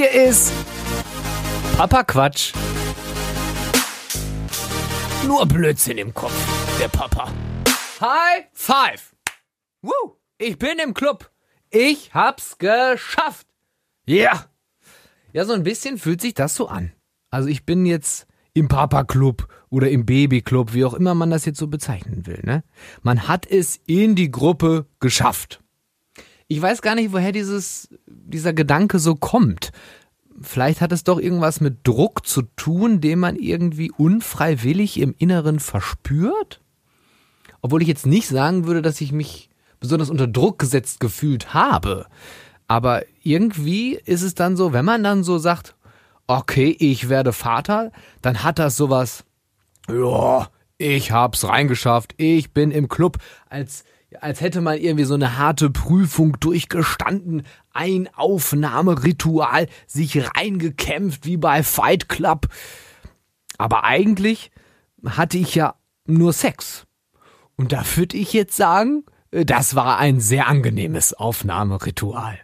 Hier ist Papa Quatsch. Nur Blödsinn im Kopf, der Papa. High Five. Woo, ich bin im Club. Ich hab's geschafft. Ja. Yeah. Ja, so ein bisschen fühlt sich das so an. Also ich bin jetzt im Papa-Club oder im Baby-Club, wie auch immer man das jetzt so bezeichnen will. Ne? Man hat es in die Gruppe geschafft. Ich weiß gar nicht, woher dieses, dieser Gedanke so kommt. Vielleicht hat es doch irgendwas mit Druck zu tun, den man irgendwie unfreiwillig im Inneren verspürt? Obwohl ich jetzt nicht sagen würde, dass ich mich besonders unter Druck gesetzt gefühlt habe. Aber irgendwie ist es dann so, wenn man dann so sagt, okay, ich werde Vater, dann hat das sowas, ja, ich hab's reingeschafft, ich bin im Club, als als hätte man irgendwie so eine harte Prüfung durchgestanden, ein Aufnahmeritual, sich reingekämpft wie bei Fight Club. Aber eigentlich hatte ich ja nur Sex. Und da würde ich jetzt sagen, das war ein sehr angenehmes Aufnahmeritual.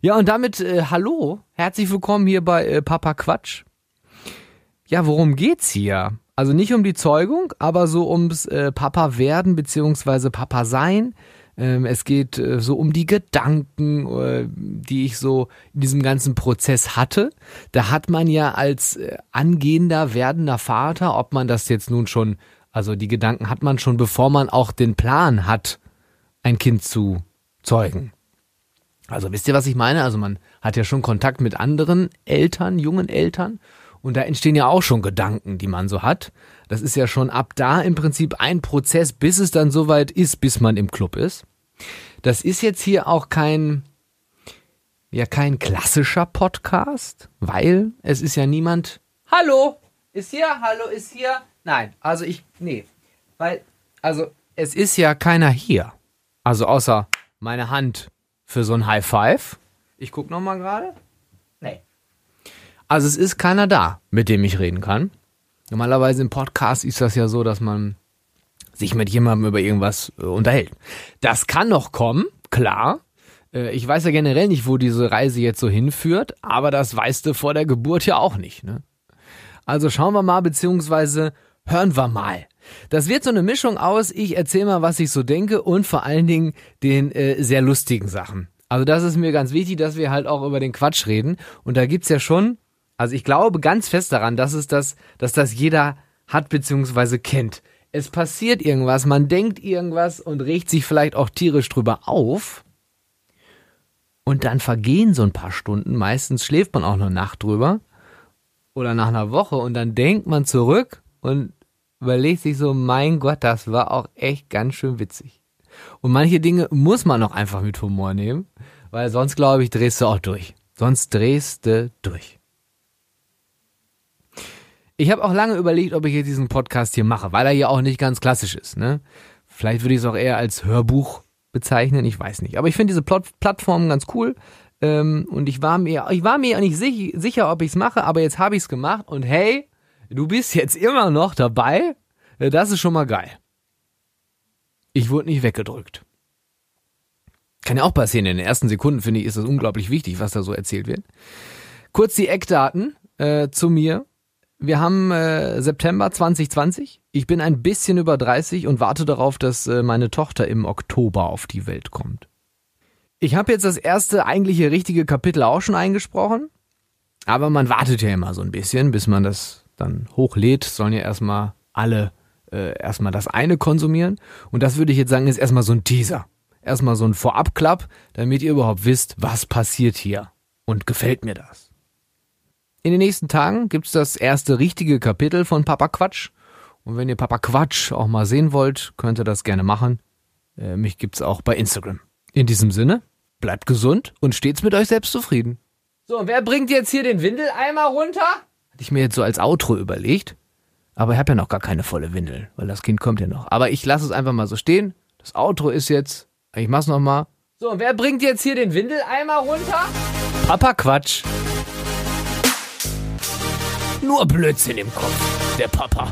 Ja, und damit äh, hallo, herzlich willkommen hier bei äh, Papa Quatsch. Ja, worum geht's hier? Also nicht um die Zeugung, aber so ums äh, Papa werden beziehungsweise Papa sein. Ähm, es geht äh, so um die Gedanken, äh, die ich so in diesem ganzen Prozess hatte. Da hat man ja als äh, angehender, werdender Vater, ob man das jetzt nun schon, also die Gedanken hat man schon, bevor man auch den Plan hat, ein Kind zu zeugen. Also wisst ihr, was ich meine? Also man hat ja schon Kontakt mit anderen Eltern, jungen Eltern und da entstehen ja auch schon Gedanken, die man so hat. Das ist ja schon ab da im Prinzip ein Prozess, bis es dann soweit ist, bis man im Club ist. Das ist jetzt hier auch kein, ja, kein klassischer Podcast, weil es ist ja niemand. Hallo, ist hier, hallo, ist hier. Nein, also ich, nee, weil, also es ist ja keiner hier. Also außer meine Hand für so ein High Five. Ich guck noch mal gerade. Also es ist keiner da, mit dem ich reden kann. Normalerweise im Podcast ist das ja so, dass man sich mit jemandem über irgendwas äh, unterhält. Das kann noch kommen, klar. Äh, ich weiß ja generell nicht, wo diese Reise jetzt so hinführt, aber das weißt du vor der Geburt ja auch nicht. Ne? Also schauen wir mal, beziehungsweise hören wir mal. Das wird so eine Mischung aus, ich erzähle mal, was ich so denke und vor allen Dingen den äh, sehr lustigen Sachen. Also das ist mir ganz wichtig, dass wir halt auch über den Quatsch reden. Und da gibt's ja schon also ich glaube ganz fest daran, dass es das, dass das jeder hat bzw. kennt. Es passiert irgendwas, man denkt irgendwas und regt sich vielleicht auch tierisch drüber auf. Und dann vergehen so ein paar Stunden. Meistens schläft man auch eine Nacht drüber. Oder nach einer Woche. Und dann denkt man zurück und überlegt sich so, mein Gott, das war auch echt ganz schön witzig. Und manche Dinge muss man auch einfach mit Humor nehmen. Weil sonst, glaube ich, drehst du auch durch. Sonst drehst du durch. Ich habe auch lange überlegt, ob ich jetzt diesen Podcast hier mache, weil er ja auch nicht ganz klassisch ist. Ne? Vielleicht würde ich es auch eher als Hörbuch bezeichnen, ich weiß nicht. Aber ich finde diese Plot Plattform ganz cool. Ähm, und ich war mir, ich war mir nicht sich, sicher, ob ich es mache, aber jetzt habe ich es gemacht. Und hey, du bist jetzt immer noch dabei. Äh, das ist schon mal geil. Ich wurde nicht weggedrückt. Kann ja auch passieren. In den ersten Sekunden finde ich, ist das unglaublich wichtig, was da so erzählt wird. Kurz die Eckdaten äh, zu mir. Wir haben äh, September 2020. Ich bin ein bisschen über 30 und warte darauf, dass äh, meine Tochter im Oktober auf die Welt kommt. Ich habe jetzt das erste eigentliche richtige Kapitel auch schon eingesprochen, aber man wartet ja immer so ein bisschen, bis man das dann hochlädt. Sollen ja erstmal alle äh, erstmal das eine konsumieren. Und das würde ich jetzt sagen, ist erstmal so ein Teaser. Erstmal so ein Vorabklapp, damit ihr überhaupt wisst, was passiert hier. Und gefällt mir das. In den nächsten Tagen gibt's das erste richtige Kapitel von Papa Quatsch. Und wenn ihr Papa Quatsch auch mal sehen wollt, könnt ihr das gerne machen. Äh, mich gibt's auch bei Instagram. In diesem Sinne, bleibt gesund und stets mit euch selbst zufrieden. So, und wer bringt jetzt hier den Windeleimer runter? Hatte ich mir jetzt so als Outro überlegt. Aber ich habe ja noch gar keine volle Windel, weil das Kind kommt ja noch. Aber ich lasse es einfach mal so stehen. Das Outro ist jetzt. Ich mach's noch mal. So, und wer bringt jetzt hier den Windeleimer runter? Papa Quatsch. Nur Blödsinn im Kopf, der Papa.